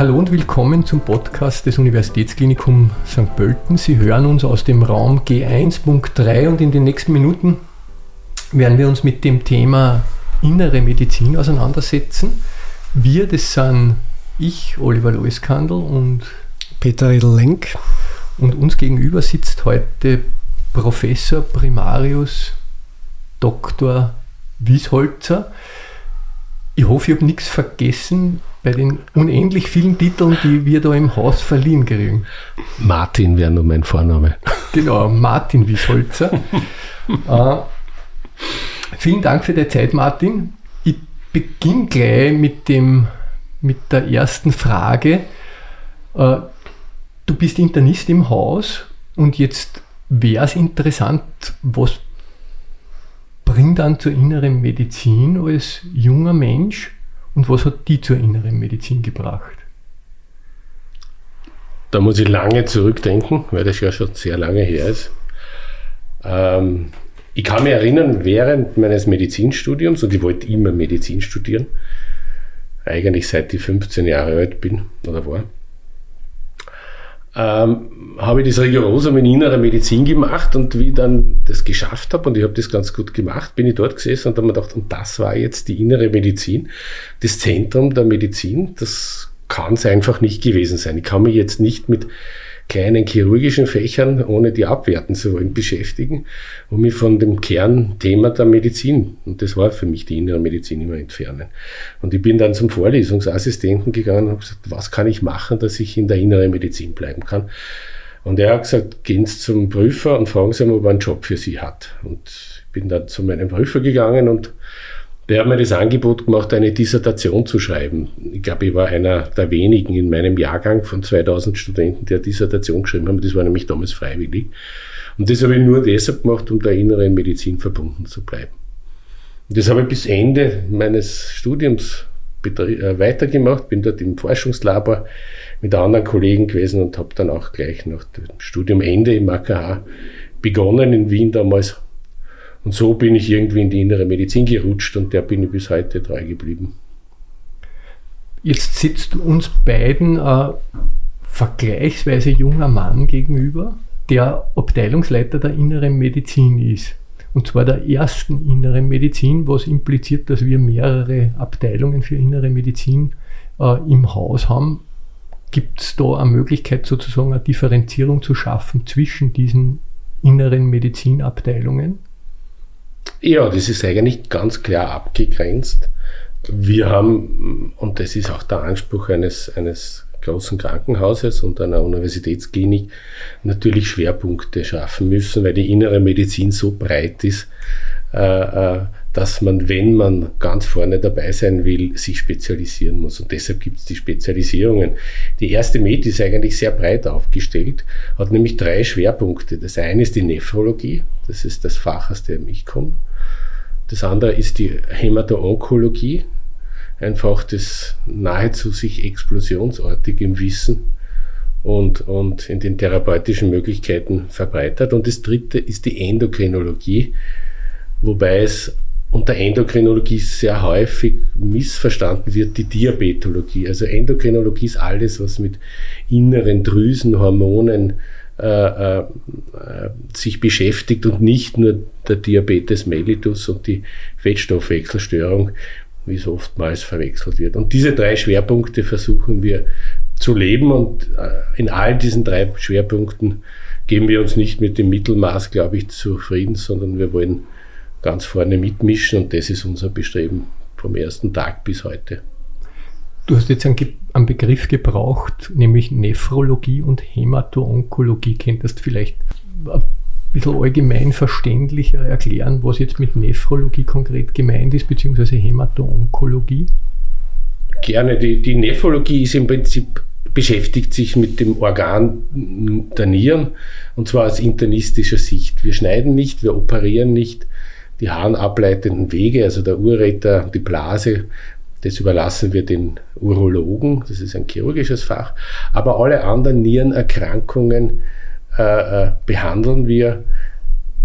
Hallo und willkommen zum Podcast des Universitätsklinikum St. Pölten. Sie hören uns aus dem Raum G1.3 und in den nächsten Minuten werden wir uns mit dem Thema innere Medizin auseinandersetzen. Wir, das sind ich, Oliver Loiskandl und Peter Riedel-Lenk. Und uns gegenüber sitzt heute Professor Primarius Dr. Wiesholzer. Ich hoffe, ich habe nichts vergessen bei den unendlich vielen Titeln, die wir da im Haus verliehen kriegen. Martin wäre nur mein Vorname. Genau, Martin Wiesholzer. äh, vielen Dank für die Zeit, Martin. Ich beginne gleich mit, dem, mit der ersten Frage. Äh, du bist Internist im Haus und jetzt wäre es interessant, was bringt dann zur inneren Medizin als junger Mensch und was hat die zur inneren Medizin gebracht? Da muss ich lange zurückdenken, weil das ja schon sehr lange her ist. Ähm, ich kann mich erinnern, während meines Medizinstudiums, und ich wollte immer Medizin studieren, eigentlich seit ich 15 Jahre alt bin oder war, ähm, habe ich das Rigorosum in innerer Medizin gemacht und wie ich dann das geschafft habe und ich habe das ganz gut gemacht, bin ich dort gesessen und habe mir gedacht, und das war jetzt die innere Medizin, das Zentrum der Medizin, das kann es einfach nicht gewesen sein. Ich kann mich jetzt nicht mit kleinen chirurgischen Fächern, ohne die abwerten zu wollen, beschäftigen und mich von dem Kernthema der Medizin, und das war für mich die innere Medizin, immer entfernen. Und ich bin dann zum Vorlesungsassistenten gegangen und habe gesagt, was kann ich machen, dass ich in der inneren Medizin bleiben kann? Und er hat gesagt, gehen Sie zum Prüfer und fragen Sie ihn, ob er einen Job für Sie hat. Und ich bin dann zu meinem Prüfer gegangen und der hat mir das Angebot gemacht, eine Dissertation zu schreiben. Ich glaube, ich war einer der wenigen in meinem Jahrgang von 2000 Studenten, der Dissertation geschrieben haben. Das war nämlich damals freiwillig. Und das habe ich nur deshalb gemacht, um der inneren Medizin verbunden zu bleiben. Und das habe ich bis Ende meines Studiums äh, weitergemacht, bin dort im Forschungslabor mit anderen Kollegen gewesen und habe dann auch gleich nach dem Studiumende im AKH begonnen in Wien damals und so bin ich irgendwie in die innere Medizin gerutscht und der bin ich bis heute treu geblieben. Jetzt sitzt uns beiden ein vergleichsweise junger Mann gegenüber, der Abteilungsleiter der inneren Medizin ist. Und zwar der ersten inneren Medizin, was impliziert, dass wir mehrere Abteilungen für innere Medizin äh, im Haus haben. Gibt es da eine Möglichkeit, sozusagen eine Differenzierung zu schaffen zwischen diesen inneren Medizinabteilungen? Ja, das ist eigentlich ganz klar abgegrenzt. Wir haben, und das ist auch der Anspruch eines, eines großen Krankenhauses und einer Universitätsklinik, natürlich Schwerpunkte schaffen müssen, weil die innere Medizin so breit ist, äh, äh, dass man, wenn man ganz vorne dabei sein will, sich spezialisieren muss. Und deshalb gibt es die Spezialisierungen. Die erste Med ist eigentlich sehr breit aufgestellt, hat nämlich drei Schwerpunkte. Das eine ist die Nephrologie, das ist das Fach, aus dem ich komme. Das andere ist die Hämato-Onkologie, einfach das nahezu sich explosionsartig im Wissen und, und in den therapeutischen Möglichkeiten verbreitert. Und das dritte ist die Endokrinologie, wobei es unter Endokrinologie sehr häufig missverstanden wird die Diabetologie. Also Endokrinologie ist alles, was mit inneren Drüsen, Hormonen äh, äh, sich beschäftigt und nicht nur der Diabetes mellitus und die Fettstoffwechselstörung, wie es oftmals verwechselt wird. Und diese drei Schwerpunkte versuchen wir zu leben und äh, in all diesen drei Schwerpunkten geben wir uns nicht mit dem Mittelmaß, glaube ich, zufrieden, sondern wir wollen ganz vorne mitmischen und das ist unser Bestreben vom ersten Tag bis heute. Du hast jetzt einen, einen Begriff gebraucht, nämlich Nephrologie und Hämato-Onkologie. Könntest du vielleicht ein bisschen allgemein verständlicher erklären, was jetzt mit Nephrologie konkret gemeint ist, beziehungsweise Hämato-Onkologie? Gerne. Die, die Nephrologie ist im Prinzip beschäftigt sich mit dem Organ der Nieren und zwar aus internistischer Sicht. Wir schneiden nicht, wir operieren nicht, die harnableitenden Wege, also der Ureter, die Blase, das überlassen wir den Urologen, das ist ein chirurgisches Fach. Aber alle anderen Nierenerkrankungen äh, äh, behandeln wir.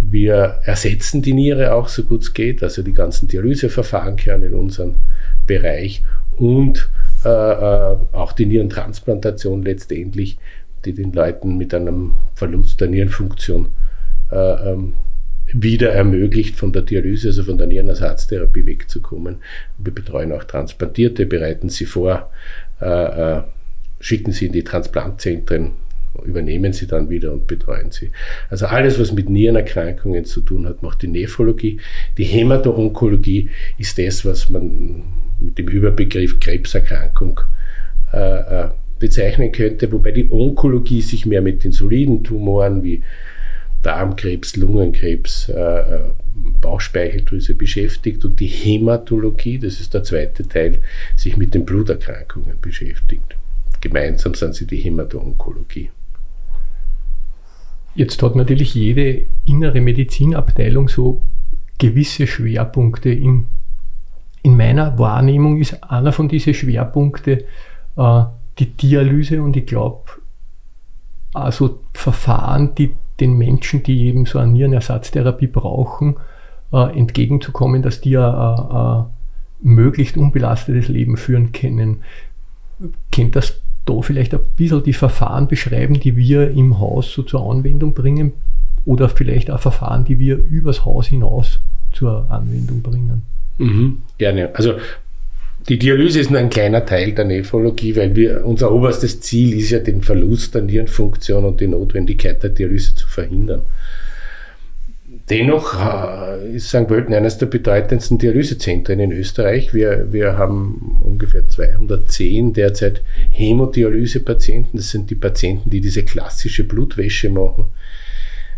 Wir ersetzen die Niere auch so gut es geht, also die ganzen Dialyseverfahren gehören in unseren Bereich und äh, äh, auch die Nierentransplantation letztendlich, die den Leuten mit einem Verlust der Nierenfunktion äh, ähm, wieder ermöglicht, von der Dialyse, also von der Nierenersatztherapie wegzukommen. Wir betreuen auch Transplantierte, bereiten sie vor, äh, äh, schicken sie in die Transplantzentren, übernehmen sie dann wieder und betreuen sie. Also alles, was mit Nierenerkrankungen zu tun hat, macht die Nephrologie. Die Hämato-Onkologie ist das, was man mit dem Überbegriff Krebserkrankung äh, äh, bezeichnen könnte, wobei die Onkologie sich mehr mit den soliden Tumoren wie Darmkrebs, Lungenkrebs, äh, äh, Bauchspeicheldrüse beschäftigt und die Hämatologie, das ist der zweite Teil, sich mit den Bluterkrankungen beschäftigt. Gemeinsam sind sie die Hämato-Onkologie. Jetzt hat natürlich jede innere Medizinabteilung so gewisse Schwerpunkte. In, in meiner Wahrnehmung ist einer von diesen Schwerpunkten äh, die Dialyse und ich glaube, also Verfahren, die den Menschen, die eben so eine Nierenersatztherapie brauchen, äh, entgegenzukommen, dass die ein möglichst unbelastetes Leben führen können. Kennt das da vielleicht ein bisschen die Verfahren beschreiben, die wir im Haus so zur Anwendung bringen oder vielleicht auch Verfahren, die wir übers Haus hinaus zur Anwendung bringen? Mhm, gerne. Also die Dialyse ist nur ein kleiner Teil der Nephrologie, weil wir, unser oberstes Ziel ist ja, den Verlust der Nierenfunktion und die Notwendigkeit der Dialyse zu verhindern. Dennoch äh, ist St. Pölten eines der bedeutendsten Dialysezentren in Österreich. Wir, wir haben ungefähr 210 derzeit Hämodialysepatienten. Das sind die Patienten, die diese klassische Blutwäsche machen.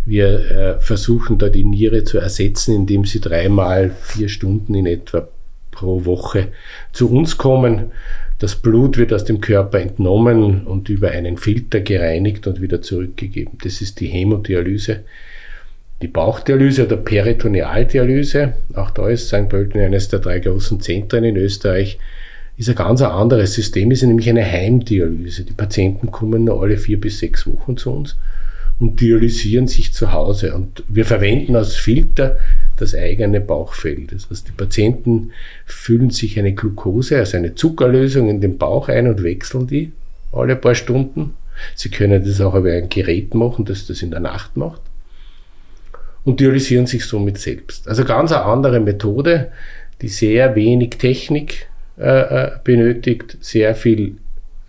Wir äh, versuchen da die Niere zu ersetzen, indem sie dreimal vier Stunden in etwa pro Woche zu uns kommen. Das Blut wird aus dem Körper entnommen und über einen Filter gereinigt und wieder zurückgegeben. Das ist die Hämodialyse. Die Bauchdialyse oder Peritonealdialyse, auch da ist St. Pölten eines der drei großen Zentren in Österreich, ist ein ganz anderes System, ist nämlich eine Heimdialyse. Die Patienten kommen nur alle vier bis sechs Wochen zu uns und dialysieren sich zu Hause. Und wir verwenden als Filter das eigene Bauchfell. Das heißt, die Patienten füllen sich eine Glucose, also eine Zuckerlösung in den Bauch ein und wechseln die alle paar Stunden. Sie können das auch über ein Gerät machen, das das in der Nacht macht. Und dialysieren sich somit selbst. Also ganz eine andere Methode, die sehr wenig Technik äh, äh benötigt, sehr viel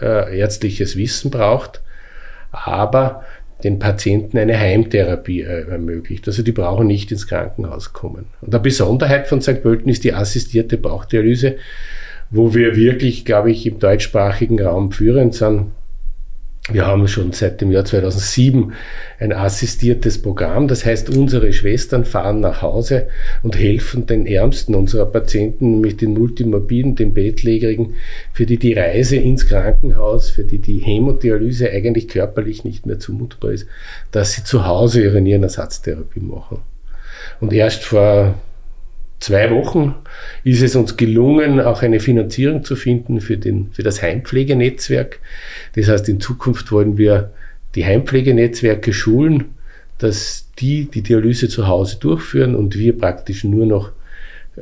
äh, ärztliches Wissen braucht, aber den Patienten eine Heimtherapie äh, ermöglicht. Also die brauchen nicht ins Krankenhaus kommen. Und eine Besonderheit von St. Pölten ist die assistierte Bauchdialyse, wo wir wirklich, glaube ich, im deutschsprachigen Raum führend sind. Wir haben schon seit dem Jahr 2007 ein assistiertes Programm. Das heißt, unsere Schwestern fahren nach Hause und helfen den Ärmsten unserer Patienten, mit den Multimorbiden, den Bettlägerigen, für die die Reise ins Krankenhaus, für die die Hämodialyse eigentlich körperlich nicht mehr zumutbar ist, dass sie zu Hause ihre Nierenersatztherapie machen. Und erst vor zwei Wochen ist es uns gelungen, auch eine Finanzierung zu finden für, den, für das Heimpflegenetzwerk. Das heißt, in Zukunft wollen wir die Heimpflegenetzwerke schulen, dass die die Dialyse zu Hause durchführen und wir praktisch nur noch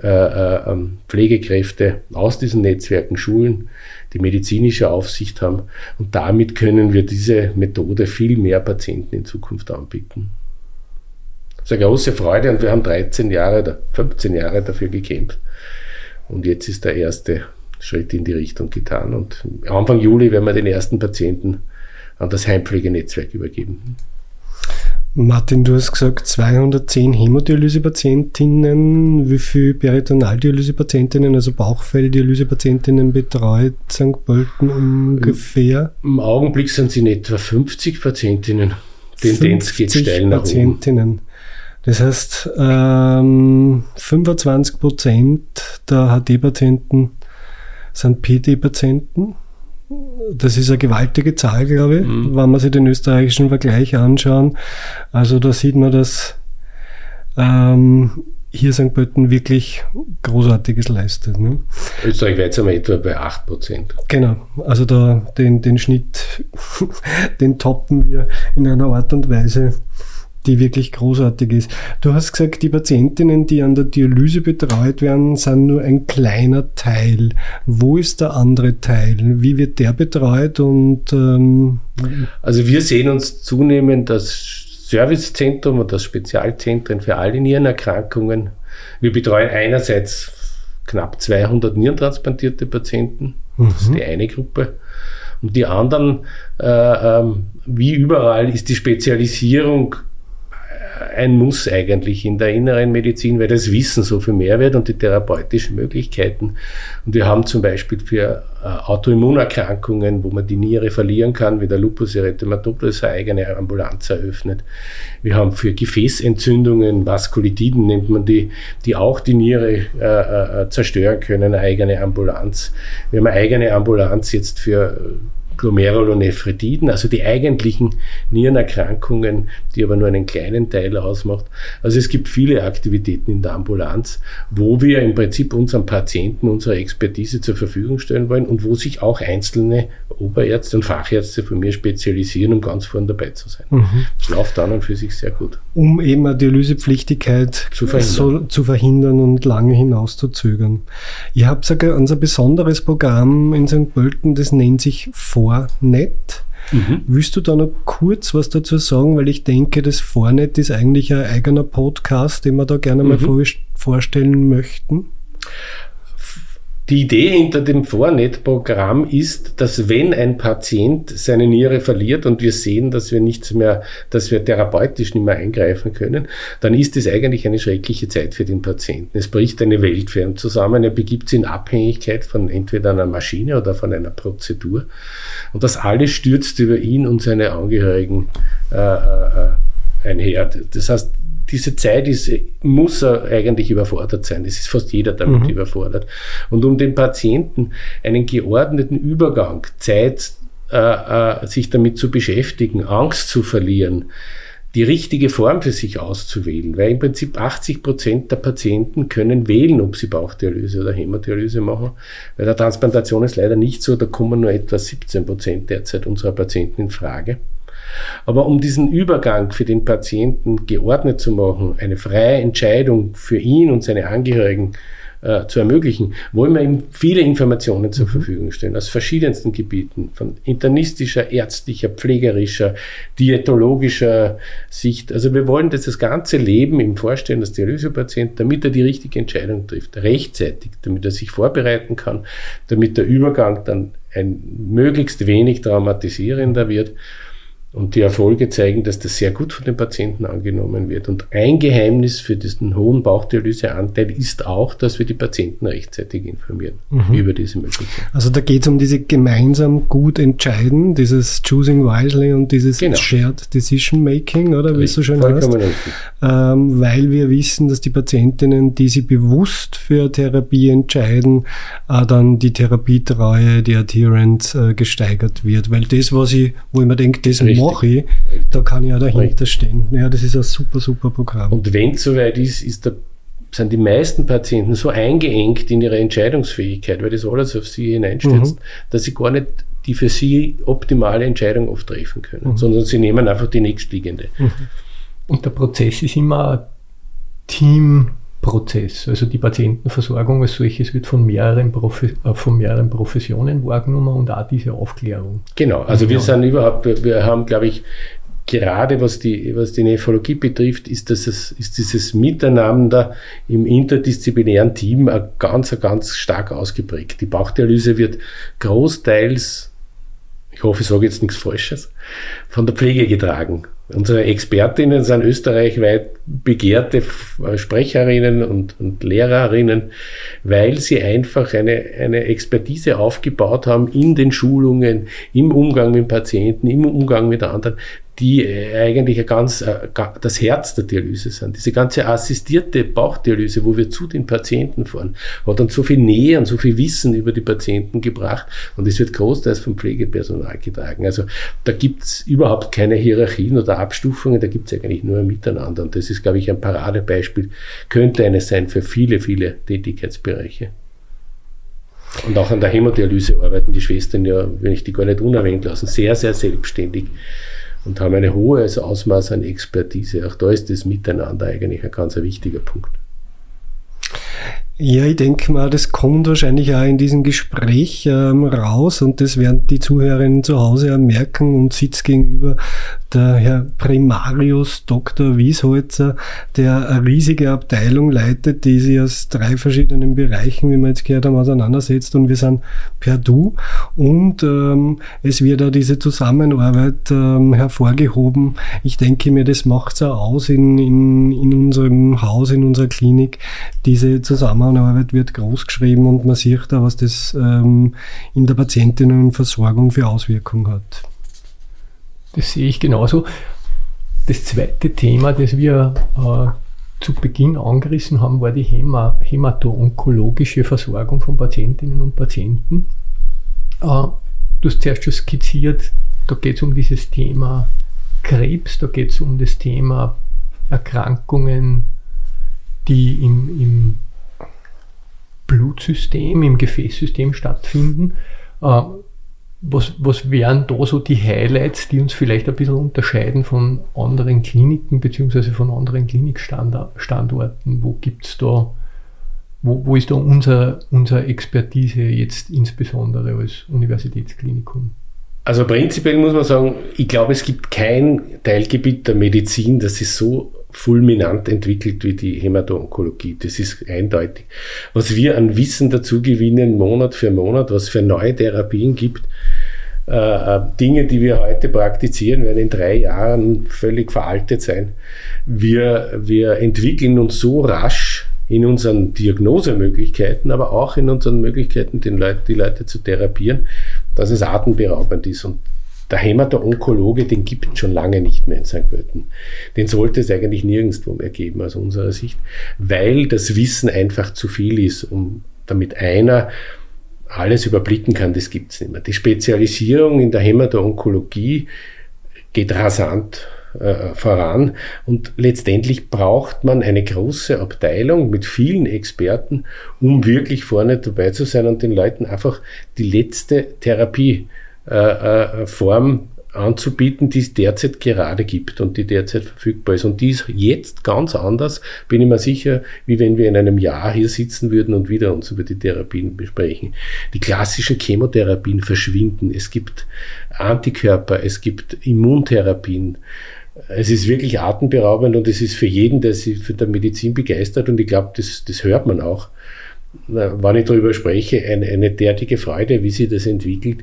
äh, äh, ähm, Pflegekräfte aus diesen Netzwerken schulen, die medizinische Aufsicht haben. Und damit können wir diese Methode viel mehr Patienten in Zukunft anbieten ist eine große Freude und wir haben 13 Jahre oder 15 Jahre dafür gekämpft. Und jetzt ist der erste Schritt in die Richtung getan. Und Anfang Juli werden wir den ersten Patienten an das Heimpflegenetzwerk übergeben. Martin, du hast gesagt 210 Hämodialysepatientinnen. Wie viele Peritonaldialysepatientinnen, also Bauchfelldialysepatientinnen betreut St. Pölten ungefähr? Im Augenblick sind es in etwa 50 Patientinnen. Tendenz geht steil nach Patientinnen. Das heißt, ähm, 25 Prozent der HD-Patienten sind PD-Patienten. Das ist eine gewaltige Zahl, glaube ich, mhm. wenn man sich den österreichischen Vergleich anschauen. Also da sieht man, dass ähm, hier St. Pölten wirklich Großartiges leistet. Ne? Österreich sind wir etwa bei 8 Prozent. Genau, also da den, den Schnitt, den toppen wir in einer Art und Weise, die wirklich großartig ist. Du hast gesagt, die Patientinnen, die an der Dialyse betreut werden, sind nur ein kleiner Teil. Wo ist der andere Teil? Wie wird der betreut? Und ähm also wir sehen uns zunehmend das Servicezentrum und das Spezialzentren für alle Nierenerkrankungen. Wir betreuen einerseits knapp 200 nierentransplantierte Patienten. Das mhm. ist die eine Gruppe. Und die anderen, äh, ähm, wie überall, ist die Spezialisierung ein Muss eigentlich in der inneren Medizin, weil das Wissen so viel mehr wird und die therapeutischen Möglichkeiten. Und wir haben zum Beispiel für äh, Autoimmunerkrankungen, wo man die Niere verlieren kann, wie der Lupus erythematosus, eine eigene Ambulanz eröffnet. Wir haben für Gefäßentzündungen, Vaskulitiden nennt man die, die auch die Niere äh, äh, zerstören können, eine eigene Ambulanz. Wir haben eine eigene Ambulanz jetzt für Glomerulonephritiden, also die eigentlichen Nierenerkrankungen, die aber nur einen kleinen Teil ausmacht. Also es gibt viele Aktivitäten in der Ambulanz, wo wir im Prinzip unseren Patienten unsere Expertise zur Verfügung stellen wollen und wo sich auch einzelne Oberärzte und Fachärzte von mir spezialisieren, um ganz vorne dabei zu sein. Mhm. Das läuft an und für sich sehr gut. Um eben eine Dialysepflichtigkeit zu verhindern. So, zu verhindern und lange hinaus zu zögern. Ihr habt sogar unser besonderes Programm in St. Pölten, das nennt sich Vornet. Mhm. Willst du da noch kurz was dazu sagen? Weil ich denke, das Vornet ist eigentlich ein eigener Podcast, den wir da gerne mhm. mal vorstellen möchten. Die Idee hinter dem Vornet-Programm ist, dass wenn ein Patient seine Niere verliert und wir sehen, dass wir nichts mehr, dass wir therapeutisch nicht mehr eingreifen können, dann ist es eigentlich eine schreckliche Zeit für den Patienten. Es bricht eine Welt für ihn zusammen. Er begibt sich in Abhängigkeit von entweder einer Maschine oder von einer Prozedur. Und das alles stürzt über ihn und seine Angehörigen äh, äh, einher. Das heißt, diese Zeit ist, muss er eigentlich überfordert sein. Es ist fast jeder damit mhm. überfordert. Und um dem Patienten einen geordneten Übergang, Zeit, äh, äh, sich damit zu beschäftigen, Angst zu verlieren, die richtige Form für sich auszuwählen, weil im Prinzip 80 Prozent der Patienten können wählen, ob sie Bauchdialyse oder Hämodialyse machen. Bei der Transplantation ist leider nicht so, da kommen nur etwa 17 Prozent derzeit unserer Patienten in Frage. Aber um diesen Übergang für den Patienten geordnet zu machen, eine freie Entscheidung für ihn und seine Angehörigen äh, zu ermöglichen, wollen wir ihm viele Informationen zur mhm. Verfügung stellen, aus verschiedensten Gebieten, von internistischer, ärztlicher, pflegerischer, diätologischer Sicht. Also wir wollen, dass das ganze Leben ihm vorstellen, das Dialysepatient, damit er die richtige Entscheidung trifft, rechtzeitig, damit er sich vorbereiten kann, damit der Übergang dann ein möglichst wenig traumatisierender wird und die Erfolge zeigen, dass das sehr gut von den Patienten angenommen wird. Und ein Geheimnis für diesen hohen Bauchdialyseanteil ist auch, dass wir die Patienten rechtzeitig informieren mhm. über diese Möglichkeit. Also da geht es um diese gemeinsam gut entscheiden, dieses Choosing Wisely und dieses genau. Shared Decision Making, oder wie es so schön heißt. Ähm, weil wir wissen, dass die Patientinnen, die sich bewusst für Therapie entscheiden, äh, dann die Therapietreue, die Adherence äh, gesteigert wird. Weil das, was ich, wo ich mir denke, das Richtig mache ich, da kann ich ja dahinter Richtig. stehen. Ja, das ist ein super, super Programm. Und wenn es soweit ist, ist der, sind die meisten Patienten so eingeengt in ihre Entscheidungsfähigkeit, weil das alles auf sie hineinstürzt, mhm. dass sie gar nicht die für sie optimale Entscheidung oft treffen können, mhm. sondern sie nehmen einfach die nächstliegende. Mhm. Und der Prozess ist immer Team Prozess. Also die Patientenversorgung als solches wird von mehreren, Profi äh, von mehreren Professionen wahrgenommen und auch diese Aufklärung. Genau, also wir sind überhaupt, wir haben, glaube ich, gerade was die, was die Nephrologie betrifft, ist, das, ist dieses Miteinander im interdisziplinären Team ganz, ganz stark ausgeprägt. Die Bauchdialyse wird großteils, ich hoffe, ich sage jetzt nichts Falsches, von der Pflege getragen. Unsere Expertinnen sind österreichweit begehrte Sprecherinnen und, und, Lehrerinnen, weil sie einfach eine, eine Expertise aufgebaut haben in den Schulungen, im Umgang mit Patienten, im Umgang mit anderen, die äh, eigentlich ein ganz, äh, das Herz der Dialyse sind. Diese ganze assistierte Bauchdialyse, wo wir zu den Patienten fahren, hat uns so viel Nähe und so viel Wissen über die Patienten gebracht und es wird großteils vom Pflegepersonal getragen. Also da gibt's überhaupt keine Hierarchien oder Abstufungen, da gibt's eigentlich nur ein Miteinander und das ist, glaube ich, ein Paradebeispiel, könnte eines sein für viele, viele Tätigkeitsbereiche. Und auch an der Hämodialyse arbeiten die Schwestern ja, wenn ich die gar nicht unerwähnt lassen, sehr, sehr selbstständig und haben ein hohes Ausmaß an Expertise. Auch da ist das Miteinander eigentlich ein ganz wichtiger Punkt. Ja, ich denke mal, das kommt wahrscheinlich auch in diesem Gespräch ähm, raus und das werden die Zuhörerinnen zu Hause auch merken und sitzt gegenüber der Herr Primarius Dr. Wiesholzer, der eine riesige Abteilung leitet, die sich aus drei verschiedenen Bereichen, wie wir jetzt gehört haben, auseinandersetzt und wir sind per Du und ähm, es wird auch diese Zusammenarbeit ähm, hervorgehoben. Ich denke mir, das macht es auch aus in, in, in unserem Haus, in unserer Klinik. Diese Zusammenarbeit wird groß geschrieben und man sieht da, was das ähm, in der Patientinnenversorgung für Auswirkungen hat. Das sehe ich genauso. Das zweite Thema, das wir äh, zu Beginn angerissen haben, war die Häma hämato-onkologische Versorgung von Patientinnen und Patienten. Äh, du hast zuerst schon skizziert, da geht es um dieses Thema Krebs, da geht es um das Thema Erkrankungen, die im, im Blutsystem, im Gefäßsystem stattfinden. Äh, was, was wären da so die Highlights, die uns vielleicht ein bisschen unterscheiden von anderen Kliniken bzw. von anderen Klinikstandorten? Wo gibt es da, wo, wo ist da unser, unsere Expertise jetzt insbesondere als Universitätsklinikum? Also prinzipiell muss man sagen, ich glaube, es gibt kein Teilgebiet der Medizin, das sich so fulminant entwickelt wie die Hämato-Onkologie. Das ist eindeutig. Was wir an Wissen dazu gewinnen, Monat für Monat, was für neue Therapien gibt, äh, äh, Dinge, die wir heute praktizieren, werden in drei Jahren völlig veraltet sein. Wir, wir entwickeln uns so rasch in unseren Diagnosemöglichkeiten, aber auch in unseren Möglichkeiten, den Leut, die Leute zu therapieren, dass es atemberaubend ist. Und der Hämato-Onkologe, den gibt es schon lange nicht mehr in St. Pölten. Den sollte es eigentlich nirgendwo mehr geben aus unserer Sicht, weil das Wissen einfach zu viel ist, um damit einer alles überblicken kann, das gibt es nicht mehr. Die Spezialisierung in der Hämato-Onkologie geht rasant äh, voran und letztendlich braucht man eine große Abteilung mit vielen Experten, um wirklich vorne dabei zu sein und den Leuten einfach die letzte Therapieform äh, äh, anzubieten, die es derzeit gerade gibt und die derzeit verfügbar ist. Und die ist jetzt ganz anders, bin ich mir sicher, wie wenn wir in einem Jahr hier sitzen würden und wieder uns über die Therapien besprechen. Die klassischen Chemotherapien verschwinden. Es gibt Antikörper, es gibt Immuntherapien. Es ist wirklich atemberaubend und es ist für jeden, der sich für der Medizin begeistert und ich glaube, das, das hört man auch, wenn ich darüber spreche, eine, eine derartige Freude, wie sich das entwickelt.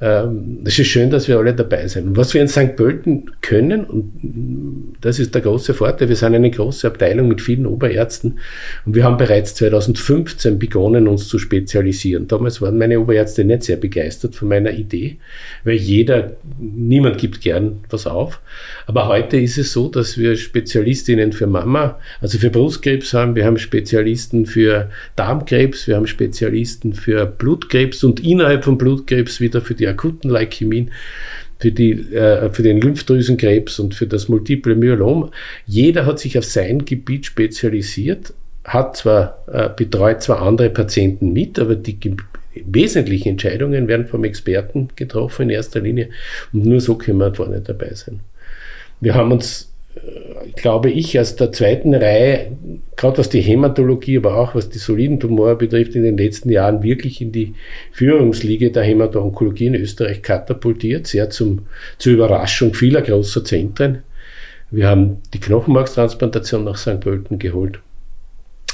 Ähm, es ist schön, dass wir alle dabei sind. Und was wir in St. Pölten können, und das ist der große Vorteil, wir sind eine große Abteilung mit vielen Oberärzten und wir haben bereits 2015 begonnen, uns zu spezialisieren. Damals waren meine Oberärzte nicht sehr begeistert von meiner Idee, weil jeder, niemand gibt gern was auf. Aber heute ist es so, dass wir Spezialistinnen für Mama, also für Brustkrebs haben, wir haben Spezialisten für Darmkrebs, wir haben Spezialisten für Blutkrebs und innerhalb von Blutkrebs wieder für die akuten Leukämien, für, die, äh, für den Lymphdrüsenkrebs und für das multiple Myelom. Jeder hat sich auf sein Gebiet spezialisiert, hat zwar, äh, betreut zwar andere Patienten mit, aber die wesentlichen Entscheidungen werden vom Experten getroffen in erster Linie und nur so können wir vorne dabei sein. Wir haben uns glaube ich, aus der zweiten Reihe, gerade was die Hämatologie, aber auch was die soliden Tumore betrifft, in den letzten Jahren wirklich in die Führungsliga der Hämato-Onkologie in Österreich katapultiert, sehr zum, zur Überraschung vieler großer Zentren. Wir haben die Knochenmarkstransplantation nach St. Pölten geholt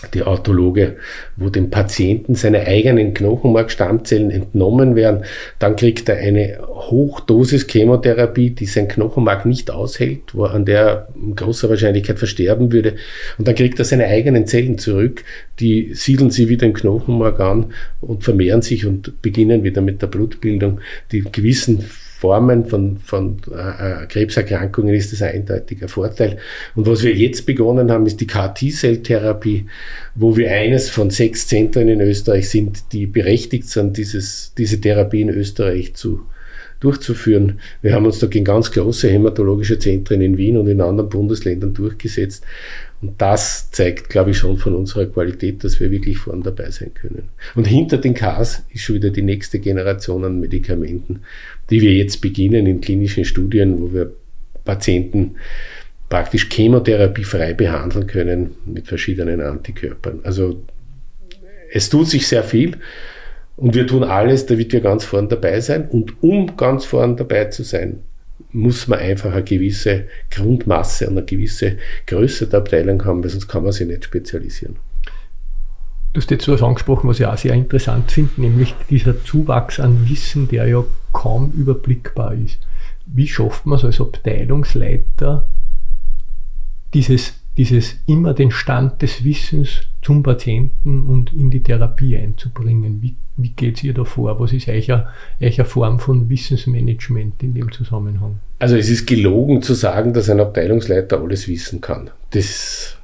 die Autologe, wo dem Patienten seine eigenen Knochenmarkstammzellen entnommen werden. Dann kriegt er eine Hochdosis Chemotherapie, die sein Knochenmark nicht aushält, wo an der großer Wahrscheinlichkeit versterben würde. Und dann kriegt er seine eigenen Zellen zurück, die siedeln sie wieder im Knochenmark an und vermehren sich und beginnen wieder mit der Blutbildung, die gewissen Formen von, von äh, Krebserkrankungen ist das ein eindeutiger Vorteil. Und was wir jetzt begonnen haben, ist die KT-Zelltherapie, wo wir eines von sechs Zentren in Österreich sind, die berechtigt sind, dieses, diese Therapie in Österreich zu, durchzuführen. Wir haben uns da gegen ganz große hämatologische Zentren in Wien und in anderen Bundesländern durchgesetzt. Und das zeigt, glaube ich, schon von unserer Qualität, dass wir wirklich vorn dabei sein können. Und hinter den Ks ist schon wieder die nächste Generation an Medikamenten, die wir jetzt beginnen in klinischen Studien, wo wir Patienten praktisch chemotherapiefrei behandeln können mit verschiedenen Antikörpern. Also es tut sich sehr viel und wir tun alles, damit wir ganz vorn dabei sein. Und um ganz vorn dabei zu sein, muss man einfach eine gewisse Grundmasse und eine gewisse Größe der Abteilung haben, weil sonst kann man sich nicht spezialisieren. Du hast jetzt was angesprochen, was ich auch sehr interessant finde, nämlich dieser Zuwachs an Wissen, der ja kaum überblickbar ist. Wie schafft man es als Abteilungsleiter, dieses, dieses immer den Stand des Wissens zum Patienten und in die Therapie einzubringen? Wie, wie geht es ihr da vor? Was ist euer, euer Form von Wissensmanagement in dem Zusammenhang? Also es ist gelogen zu sagen, dass ein Abteilungsleiter alles wissen kann. Das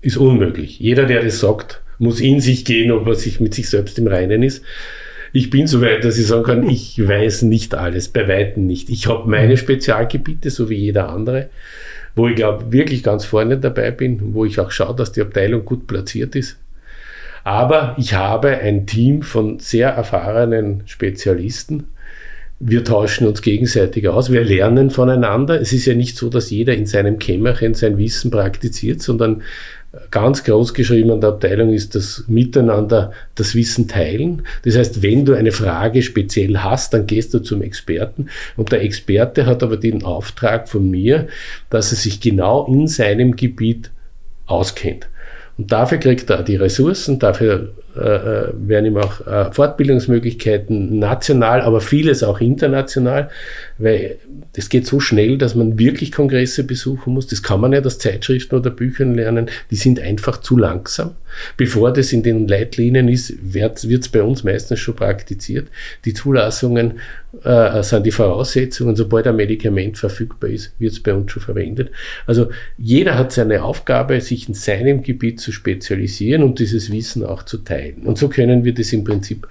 ist unmöglich. Jeder, der das sagt, muss in sich gehen, ob er sich mit sich selbst im Reinen ist. Ich bin so weit, dass ich sagen kann, ich weiß nicht alles, bei Weitem nicht. Ich habe meine Spezialgebiete, so wie jeder andere, wo ich glaube, wirklich ganz vorne dabei bin, wo ich auch schaue, dass die Abteilung gut platziert ist. Aber ich habe ein Team von sehr erfahrenen Spezialisten. Wir tauschen uns gegenseitig aus, wir lernen voneinander. Es ist ja nicht so, dass jeder in seinem Kämmerchen sein Wissen praktiziert, sondern ganz groß geschrieben an der Abteilung ist das Miteinander, das Wissen teilen. Das heißt, wenn du eine Frage speziell hast, dann gehst du zum Experten und der Experte hat aber den Auftrag von mir, dass er sich genau in seinem Gebiet auskennt. Und dafür kriegt er die Ressourcen, dafür äh, äh, werden ihm auch äh, Fortbildungsmöglichkeiten national, aber vieles auch international, weil es geht so schnell, dass man wirklich Kongresse besuchen muss. Das kann man nicht aus Zeitschriften oder Büchern lernen. Die sind einfach zu langsam. Bevor das in den Leitlinien ist, wird es bei uns meistens schon praktiziert. Die Zulassungen äh, sind die Voraussetzungen. Sobald ein Medikament verfügbar ist, wird es bei uns schon verwendet. Also jeder hat seine Aufgabe, sich in seinem Gebiet zu spezialisieren und dieses Wissen auch zu teilen. Und so können wir das im Prinzip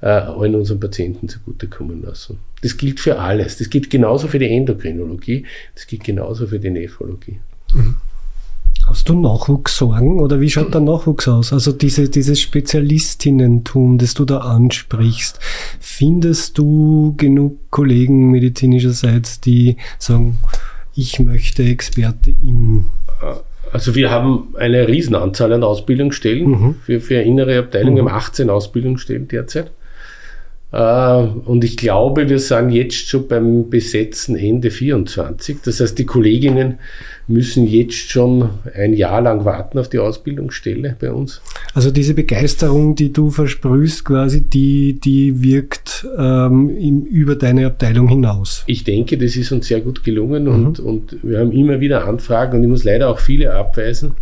äh, allen unseren Patienten zugutekommen lassen. Das gilt für alles. Das gilt genauso für die Endokrinologie, das gilt genauso für die Nephrologie. Mhm. Hast du Nachwuchssorgen oder wie schaut der Nachwuchs aus? Also diese, dieses Spezialistinnentum, das du da ansprichst, findest du genug Kollegen medizinischerseits, die sagen, ich möchte Experte im also wir haben eine Riesenanzahl an Ausbildungsstellen mhm. für, für innere Abteilungen, mhm. 18 Ausbildungsstellen derzeit. Äh, und ich glaube, wir sind jetzt schon beim Besetzen Ende 24. Das heißt, die Kolleginnen müssen jetzt schon ein Jahr lang warten auf die Ausbildungsstelle bei uns. Also diese Begeisterung, die du versprühst, quasi, die, die wirkt ähm, im, über deine Abteilung hinaus. Ich denke, das ist uns sehr gut gelungen mhm. und, und wir haben immer wieder Anfragen und ich muss leider auch viele abweisen.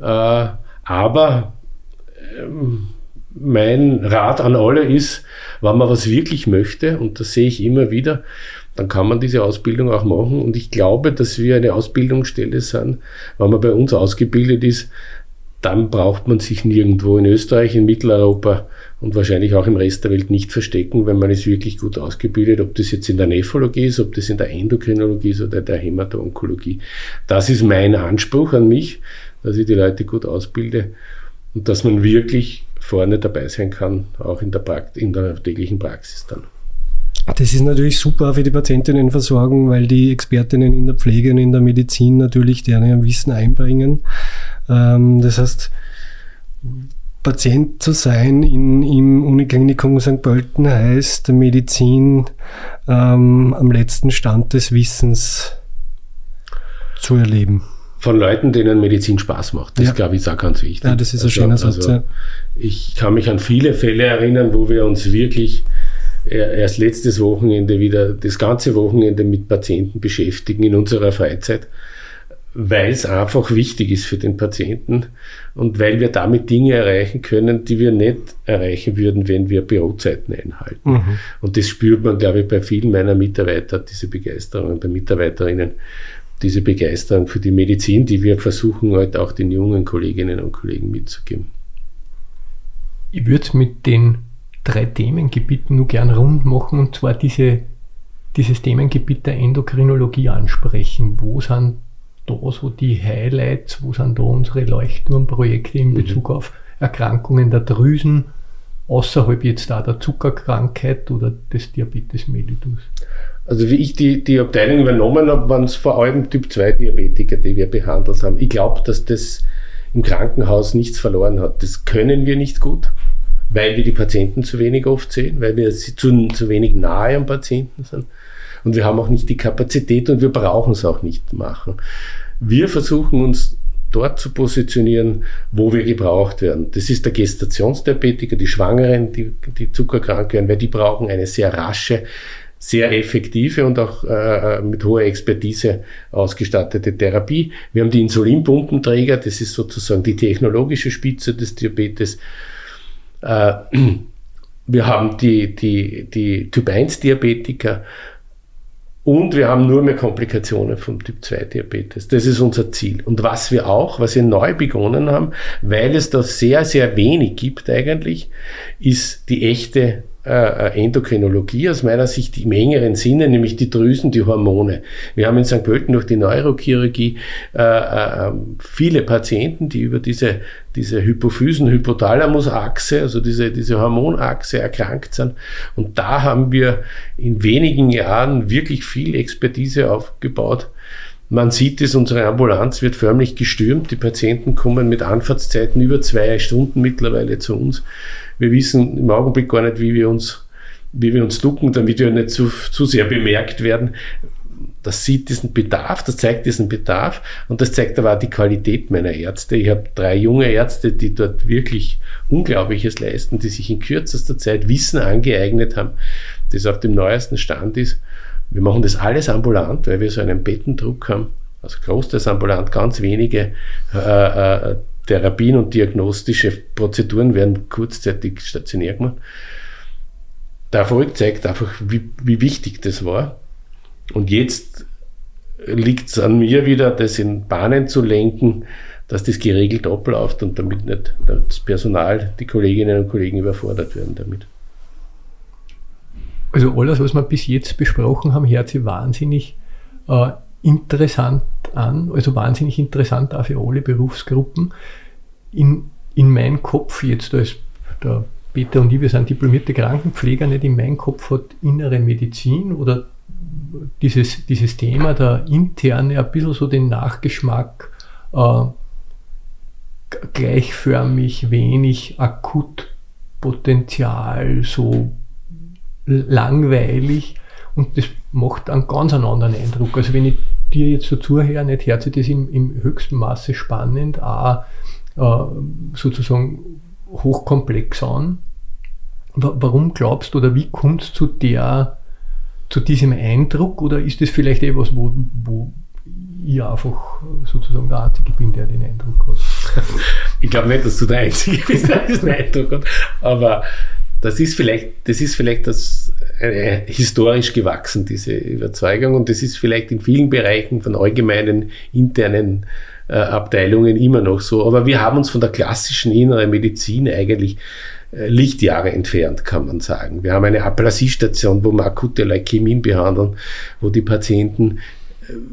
Äh, aber ähm, mein Rat an alle ist, wenn man was wirklich möchte, und das sehe ich immer wieder, dann kann man diese Ausbildung auch machen. Und ich glaube, dass wir eine Ausbildungsstelle sind, wenn man bei uns ausgebildet ist, dann braucht man sich nirgendwo in Österreich, in Mitteleuropa und wahrscheinlich auch im Rest der Welt nicht verstecken, wenn man ist wirklich gut ausgebildet, ob das jetzt in der Nephrologie ist, ob das in der Endokrinologie ist oder der Hämato-Onkologie. Das ist mein Anspruch an mich, dass ich die Leute gut ausbilde und dass man wirklich vorne dabei sein kann, auch in der, Prakt in der täglichen Praxis dann. Das ist natürlich super für die Patientinnenversorgung, weil die Expertinnen in der Pflege und in der Medizin natürlich deren Wissen einbringen. Ähm, das heißt, Patient zu sein in, im Uniklinikum St. Pölten heißt Medizin ähm, am letzten Stand des Wissens zu erleben von Leuten, denen Medizin Spaß macht. Das, ja. glaube ich, ist auch ganz wichtig. Ja, das ist ein also, schöner Satz. Also, ja. Ich kann mich an viele Fälle erinnern, wo wir uns wirklich erst letztes Wochenende wieder das ganze Wochenende mit Patienten beschäftigen in unserer Freizeit, weil es einfach wichtig ist für den Patienten und weil wir damit Dinge erreichen können, die wir nicht erreichen würden, wenn wir Bürozeiten einhalten. Mhm. Und das spürt man, glaube ich, bei vielen meiner Mitarbeiter, diese Begeisterung der Mitarbeiterinnen, diese Begeisterung für die Medizin, die wir versuchen heute halt auch den jungen Kolleginnen und Kollegen mitzugeben. Ich würde mit den drei Themengebieten nur gern rund machen und zwar diese, dieses Themengebiet der Endokrinologie ansprechen. Wo sind da so die Highlights, wo sind da unsere Leuchtturmprojekte in mhm. Bezug mhm. auf Erkrankungen der Drüsen, außerhalb jetzt da der Zuckerkrankheit oder des Diabetes mellitus? Also wie ich die, die Abteilung übernommen habe, waren es vor allem Typ 2 Diabetiker, die wir behandelt haben. Ich glaube, dass das im Krankenhaus nichts verloren hat. Das können wir nicht gut, weil wir die Patienten zu wenig oft sehen, weil wir zu, zu wenig nahe am Patienten sind. Und wir haben auch nicht die Kapazität und wir brauchen es auch nicht machen. Wir versuchen uns dort zu positionieren, wo wir gebraucht werden. Das ist der Gestationsdiabetiker, die Schwangeren, die, die zuckerkrank werden, weil die brauchen eine sehr rasche, sehr effektive und auch äh, mit hoher Expertise ausgestattete Therapie. Wir haben die Insulinpumpenträger, das ist sozusagen die technologische Spitze des Diabetes. Äh, wir haben die, die, die Typ-1-Diabetiker und wir haben nur mehr Komplikationen vom Typ-2-Diabetes. Das ist unser Ziel. Und was wir auch, was wir neu begonnen haben, weil es da sehr, sehr wenig gibt eigentlich, ist die echte äh, Endokrinologie aus meiner Sicht im engeren Sinne, nämlich die Drüsen, die Hormone. Wir haben in St. Pölten durch die Neurochirurgie äh, äh, viele Patienten, die über diese, diese Hypophysen-Hypothalamus-Achse, also diese, diese Hormonachse erkrankt sind. Und da haben wir in wenigen Jahren wirklich viel Expertise aufgebaut. Man sieht es, unsere Ambulanz wird förmlich gestürmt. Die Patienten kommen mit Anfahrtszeiten über zwei Stunden mittlerweile zu uns wir wissen im Augenblick gar nicht, wie wir uns, wie wir uns ducken, damit wir nicht zu, zu sehr bemerkt werden. Das sieht diesen Bedarf, das zeigt diesen Bedarf und das zeigt aber auch die Qualität meiner Ärzte. Ich habe drei junge Ärzte, die dort wirklich Unglaubliches leisten, die sich in kürzester Zeit Wissen angeeignet haben, das auf dem neuesten Stand ist. Wir machen das alles ambulant, weil wir so einen Bettendruck haben. Also großteils ambulant, ganz wenige äh, äh, Therapien und diagnostische Prozeduren werden kurzzeitig stationär gemacht. Der Erfolg zeigt einfach, wie, wie wichtig das war. Und jetzt liegt es an mir wieder, das in Bahnen zu lenken, dass das geregelt abläuft und damit nicht das Personal, die Kolleginnen und Kollegen überfordert werden damit. Also alles, was wir bis jetzt besprochen haben, hört sich wahnsinnig äh, interessant an, also wahnsinnig interessant auch für alle Berufsgruppen. In, in meinem Kopf jetzt als der Peter und ich, wir sind diplomierte Krankenpfleger, nicht in meinem Kopf hat innere Medizin oder dieses, dieses Thema der interne ein bisschen so den Nachgeschmack äh, gleichförmig, wenig Akutpotenzial, so langweilig und das macht einen ganz anderen Eindruck. Also wenn ich dir jetzt so zuhöre, nicht hört sich das im, im höchsten Maße spannend, auch äh, sozusagen hochkomplex an. Warum glaubst du oder wie kommst du zu der, zu diesem Eindruck oder ist das vielleicht etwas, wo, wo ich einfach sozusagen der Einzige bin, der den Eindruck hat? ich glaube nicht, dass du der Einzige bist, der diesen Eindruck hat, aber das ist vielleicht, das ist vielleicht das äh, historisch gewachsen, diese Überzeugung. Und das ist vielleicht in vielen Bereichen von allgemeinen internen äh, Abteilungen immer noch so. Aber wir haben uns von der klassischen inneren Medizin eigentlich äh, Lichtjahre entfernt, kann man sagen. Wir haben eine Aplasiestation, wo wir akute Leukämien behandeln, wo die Patienten äh,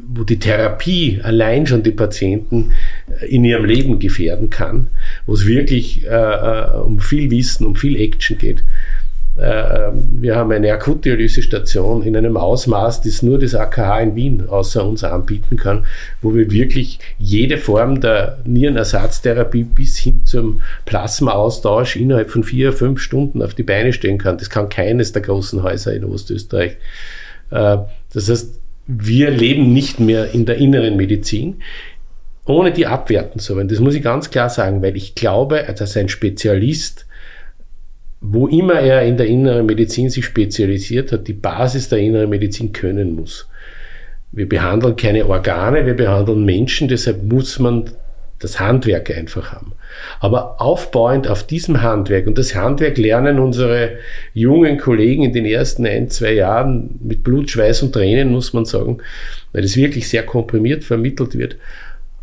wo die Therapie allein schon die Patienten äh, in ihrem Leben gefährden kann, wo es wirklich äh, um viel Wissen, um viel Action geht. Äh, wir haben eine Akutdialysestation in einem Ausmaß, das nur das AKH in Wien außer uns anbieten kann, wo wir wirklich jede Form der Nierenersatztherapie bis hin zum Plasmaaustausch innerhalb von vier, fünf Stunden auf die Beine stellen kann. Das kann keines der großen Häuser in Ostösterreich. Äh, das heißt, wir leben nicht mehr in der inneren Medizin ohne die abwerten zu wollen. Das muss ich ganz klar sagen, weil ich glaube, dass ein Spezialist wo immer er in der inneren Medizin sich spezialisiert hat, die Basis der inneren Medizin können muss. Wir behandeln keine Organe, wir behandeln Menschen, deshalb muss man das Handwerk einfach haben. Aber aufbauend auf diesem Handwerk, und das Handwerk lernen unsere jungen Kollegen in den ersten ein, zwei Jahren mit Blut, Schweiß und Tränen, muss man sagen, weil es wirklich sehr komprimiert vermittelt wird,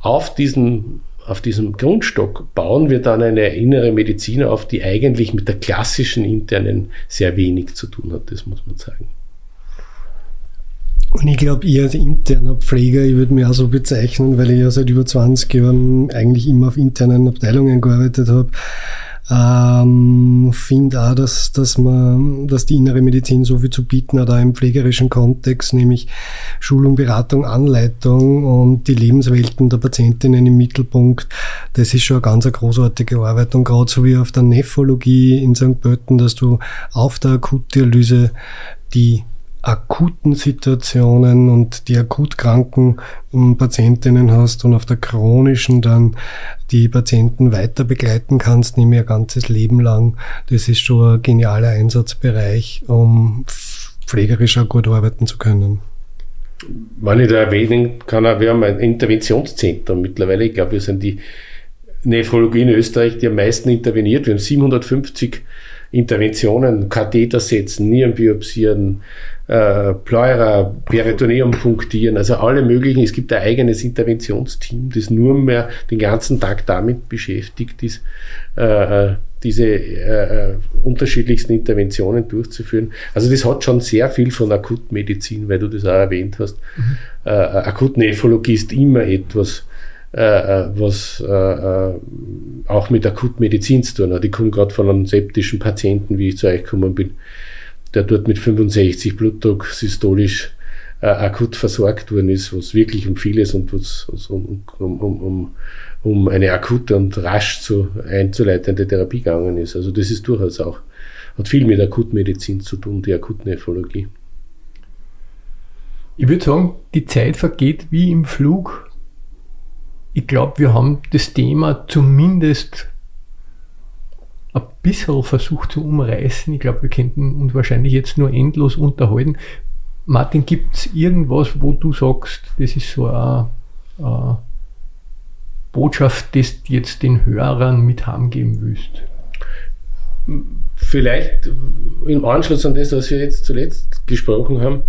auf diesen auf diesem Grundstock bauen wir dann eine innere Medizin auf, die eigentlich mit der klassischen internen sehr wenig zu tun hat, das muss man sagen. Und ich glaube, ich als interner Pfleger, ich würde mich auch so bezeichnen, weil ich ja seit über 20 Jahren eigentlich immer auf internen Abteilungen gearbeitet habe, Ähm, finde auch, dass, dass, man, dass die innere Medizin so viel zu bieten hat, auch im pflegerischen Kontext, nämlich Schulung, Beratung, Anleitung und die Lebenswelten der Patientinnen im Mittelpunkt. Das ist schon eine ganz eine großartige Arbeit und gerade so wie auf der Nephrologie in St. Pölten, dass du auf der Akutdialyse die akuten Situationen und die akut kranken ähm, Patientinnen hast und auf der chronischen dann die Patienten weiter begleiten kannst, nämlich ihr ganzes Leben lang. Das ist schon ein genialer Einsatzbereich, um pflegerisch auch gut arbeiten zu können. Wenn ich da erwähnen kann, wir haben ein Interventionszentrum mittlerweile. Ich glaube, wir sind die Nephrologie in Österreich, die am meisten interveniert. Wir haben 750 Interventionen, Katheter setzen, Nieren biopsieren, äh, Pleura, Peritoneum punktieren, also alle möglichen. Es gibt ein eigenes Interventionsteam, das nur mehr den ganzen Tag damit beschäftigt ist, äh, diese äh, äh, unterschiedlichsten Interventionen durchzuführen. Also das hat schon sehr viel von Akutmedizin, weil du das auch erwähnt hast. Mhm. Äh, Akutnephrologie ist immer etwas, was äh, auch mit Akutmedizin zu tun hat. Ich komme gerade von einem septischen Patienten, wie ich zu euch gekommen bin der dort mit 65 Blutdruck systolisch äh, akut versorgt worden ist, was wirklich um vieles und was, um, um, um, um eine akute und rasch zu einzuleitende Therapie gegangen ist. Also das ist durchaus auch, hat viel mit Akutmedizin zu tun, die Akutnephrologie. Ich würde sagen, die Zeit vergeht wie im Flug. Ich glaube, wir haben das Thema zumindest ein bisschen versucht zu umreißen. Ich glaube, wir könnten uns wahrscheinlich jetzt nur endlos unterhalten. Martin, gibt es irgendwas, wo du sagst, das ist so eine, eine Botschaft, das du jetzt den Hörern mit heimgeben willst? Vielleicht im Anschluss an das, was wir jetzt zuletzt gesprochen haben,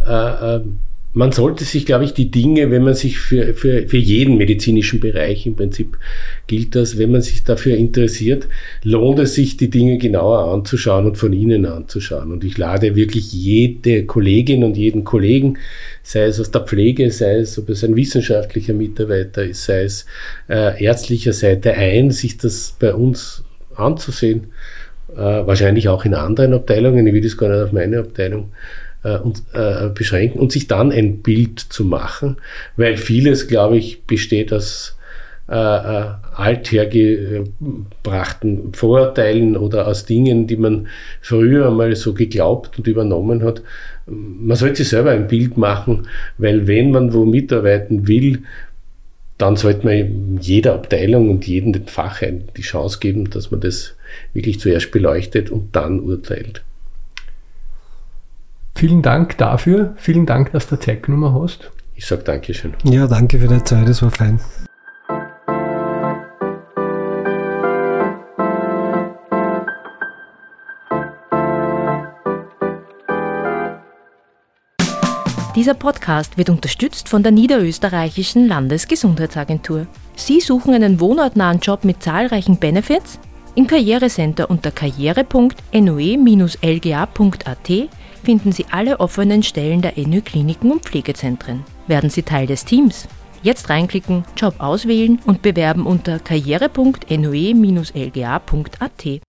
äh, äh, man sollte sich, glaube ich, die Dinge, wenn man sich für, für, für jeden medizinischen Bereich im Prinzip gilt das, wenn man sich dafür interessiert, lohnt es sich, die Dinge genauer anzuschauen und von Ihnen anzuschauen. Und ich lade wirklich jede Kollegin und jeden Kollegen, sei es aus der Pflege, sei es, ob es ein wissenschaftlicher Mitarbeiter ist, sei es äh, ärztlicher Seite ein, sich das bei uns anzusehen. Äh, wahrscheinlich auch in anderen Abteilungen, ich will das gar nicht auf meine Abteilung äh, und, äh, beschränken und sich dann ein Bild zu machen, weil vieles, glaube ich, besteht aus äh, äh, althergebrachten Vorurteilen oder aus Dingen, die man früher einmal so geglaubt und übernommen hat. Man sollte sich selber ein Bild machen, weil wenn man wo mitarbeiten will, dann sollte man jeder Abteilung und jedem Fach die Chance geben, dass man das wirklich zuerst beleuchtet und dann urteilt. Vielen Dank dafür. Vielen Dank, dass du Zeit genommen hast. Ich sage Dankeschön. Ja, danke für die Zeit. Es war fein. Dieser Podcast wird unterstützt von der Niederösterreichischen Landesgesundheitsagentur. Sie suchen einen wohnortnahen Job mit zahlreichen Benefits? Im Karrierecenter unter karriere.noe-lga.at finden Sie alle offenen Stellen der NÖ Kliniken und Pflegezentren. Werden Sie Teil des Teams. Jetzt reinklicken, Job auswählen und bewerben unter karriere.noe-lga.at.